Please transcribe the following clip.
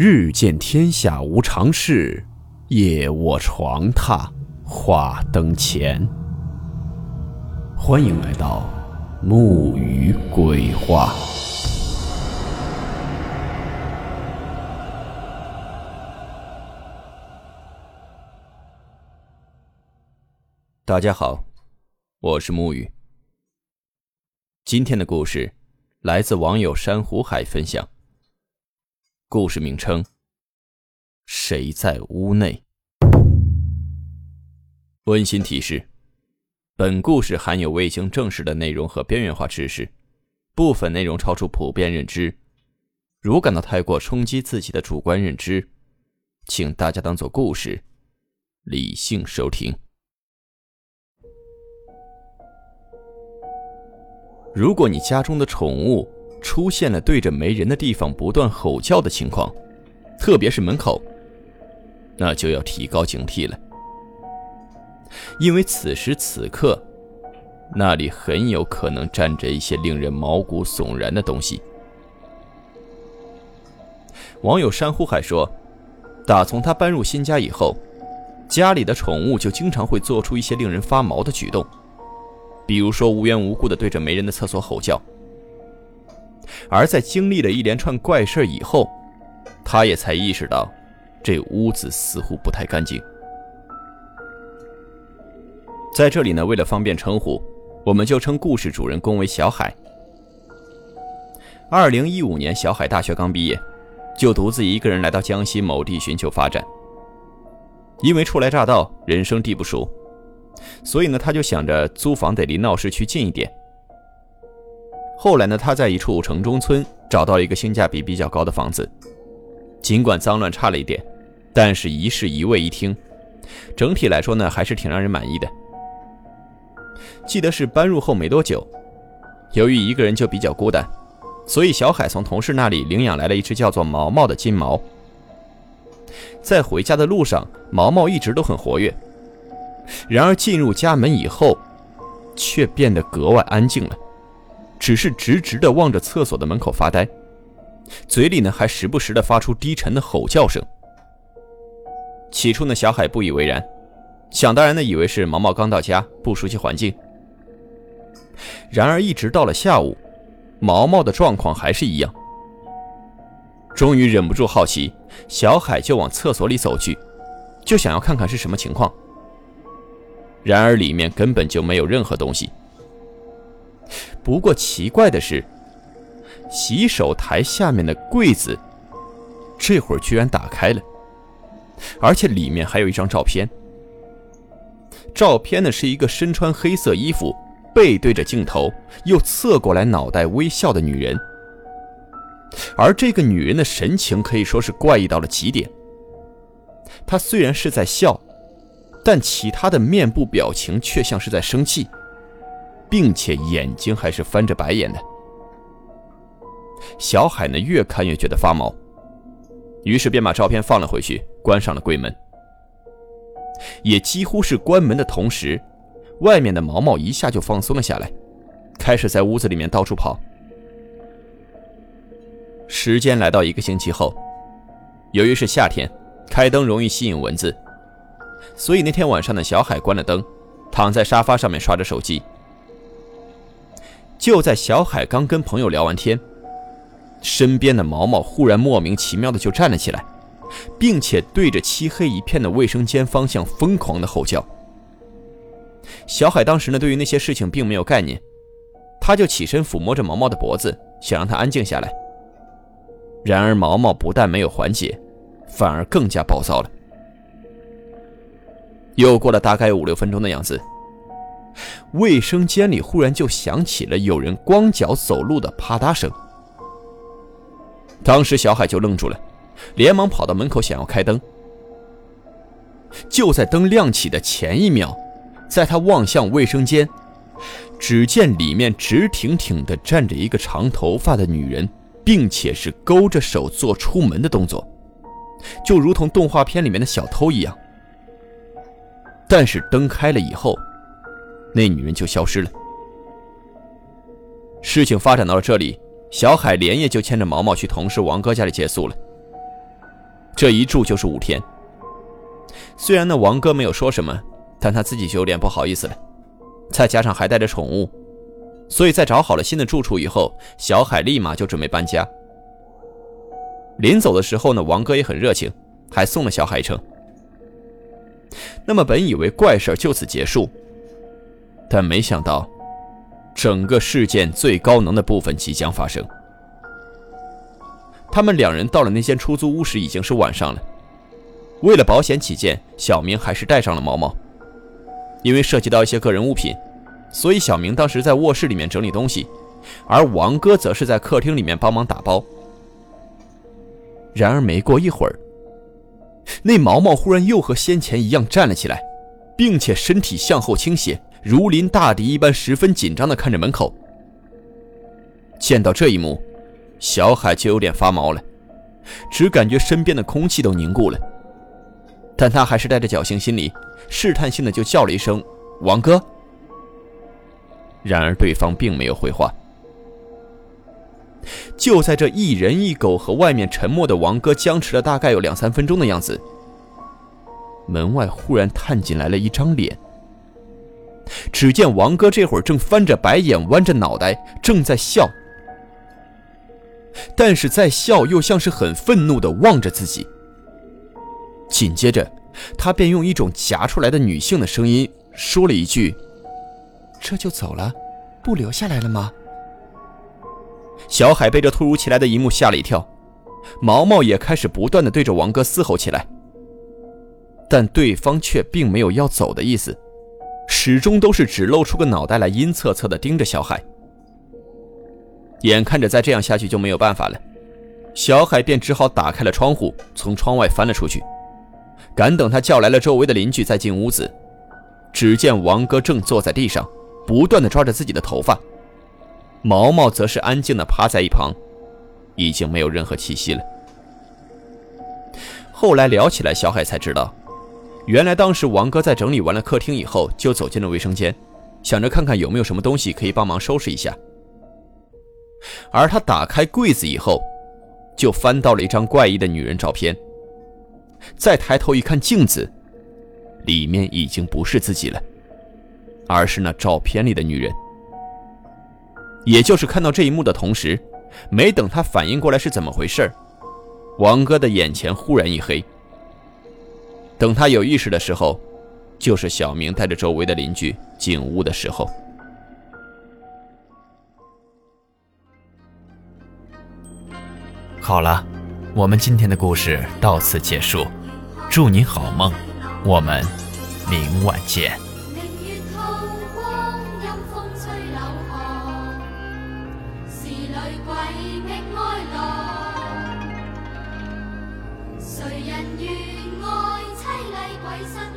日见天下无常事，夜卧床榻话灯前。欢迎来到木鱼鬼话。大家好，我是木鱼。今天的故事来自网友珊瑚海分享。故事名称：谁在屋内？温馨提示：本故事含有未经证实的内容和边缘化知识，部分内容超出普遍认知。如感到太过冲击自己的主观认知，请大家当做故事，理性收听。如果你家中的宠物，出现了对着没人的地方不断吼叫的情况，特别是门口，那就要提高警惕了，因为此时此刻，那里很有可能站着一些令人毛骨悚然的东西。网友珊瑚海说，打从他搬入新家以后，家里的宠物就经常会做出一些令人发毛的举动，比如说无缘无故的对着没人的厕所吼叫。而在经历了一连串怪事以后，他也才意识到，这屋子似乎不太干净。在这里呢，为了方便称呼，我们就称故事主人公为小海。二零一五年，小海大学刚毕业，就独自一个人来到江西某地寻求发展。因为初来乍到，人生地不熟，所以呢，他就想着租房得离闹市区近一点。后来呢，他在一处城中村找到了一个性价比比较高的房子，尽管脏乱差了一点，但是一室一卫一厅，整体来说呢还是挺让人满意的。记得是搬入后没多久，由于一个人就比较孤单，所以小海从同事那里领养来了一只叫做毛毛的金毛。在回家的路上，毛毛一直都很活跃，然而进入家门以后，却变得格外安静了。只是直直地望着厕所的门口发呆，嘴里呢还时不时地发出低沉的吼叫声。起初呢，小海不以为然，想当然的以为是毛毛刚到家不熟悉环境。然而一直到了下午，毛毛的状况还是一样。终于忍不住好奇，小海就往厕所里走去，就想要看看是什么情况。然而里面根本就没有任何东西。不过奇怪的是，洗手台下面的柜子，这会儿居然打开了，而且里面还有一张照片。照片呢是一个身穿黑色衣服、背对着镜头又侧过来脑袋微笑的女人，而这个女人的神情可以说是怪异到了极点。她虽然是在笑，但其他的面部表情却像是在生气。并且眼睛还是翻着白眼的。小海呢，越看越觉得发毛，于是便把照片放了回去，关上了柜门。也几乎是关门的同时，外面的毛毛一下就放松了下来，开始在屋子里面到处跑。时间来到一个星期后，由于是夏天，开灯容易吸引蚊子，所以那天晚上的小海关了灯，躺在沙发上面刷着手机。就在小海刚跟朋友聊完天，身边的毛毛忽然莫名其妙的就站了起来，并且对着漆黑一片的卫生间方向疯狂的吼叫。小海当时呢，对于那些事情并没有概念，他就起身抚摸着毛毛的脖子，想让他安静下来。然而毛毛不但没有缓解，反而更加暴躁了。又过了大概五六分钟的样子。卫生间里忽然就响起了有人光脚走路的啪嗒声，当时小海就愣住了，连忙跑到门口想要开灯。就在灯亮起的前一秒，在他望向卫生间，只见里面直挺挺地站着一个长头发的女人，并且是勾着手做出门的动作，就如同动画片里面的小偷一样。但是灯开了以后。那女人就消失了。事情发展到了这里，小海连夜就牵着毛毛去同事王哥家里借宿了。这一住就是五天。虽然那王哥没有说什么，但他自己就有点不好意思了。再加上还带着宠物，所以在找好了新的住处以后，小海立马就准备搬家。临走的时候呢，王哥也很热情，还送了小海一程。那么本以为怪事就此结束，但没想到，整个事件最高能的部分即将发生。他们两人到了那间出租屋时，已经是晚上了。为了保险起见，小明还是带上了毛毛，因为涉及到一些个人物品，所以小明当时在卧室里面整理东西，而王哥则是在客厅里面帮忙打包。然而没过一会儿，那毛毛忽然又和先前一样站了起来，并且身体向后倾斜，如临大敌一般，十分紧张地看着门口。见到这一幕，小海就有点发毛了，只感觉身边的空气都凝固了。但他还是带着侥幸心理，试探性的就叫了一声“王哥”。然而对方并没有回话。就在这一人一狗和外面沉默的王哥僵持了大概有两三分钟的样子，门外忽然探进来了一张脸。只见王哥这会儿正翻着白眼，弯着脑袋，正在笑，但是在笑又像是很愤怒的望着自己。紧接着，他便用一种夹出来的女性的声音说了一句：“这就走了，不留下来了吗？”小海被这突如其来的一幕吓了一跳，毛毛也开始不断的对着王哥嘶吼起来，但对方却并没有要走的意思，始终都是只露出个脑袋来，阴恻恻的盯着小海。眼看着再这样下去就没有办法了，小海便只好打开了窗户，从窗外翻了出去，赶等他叫来了周围的邻居再进屋子，只见王哥正坐在地上，不断的抓着自己的头发。毛毛则是安静的趴在一旁，已经没有任何气息了。后来聊起来，小海才知道，原来当时王哥在整理完了客厅以后，就走进了卫生间，想着看看有没有什么东西可以帮忙收拾一下。而他打开柜子以后，就翻到了一张怪异的女人照片。再抬头一看镜子，里面已经不是自己了，而是那照片里的女人。也就是看到这一幕的同时，没等他反应过来是怎么回事王哥的眼前忽然一黑。等他有意识的时候，就是小明带着周围的邻居进屋的时候。好了，我们今天的故事到此结束，祝你好梦，我们明晚见。Why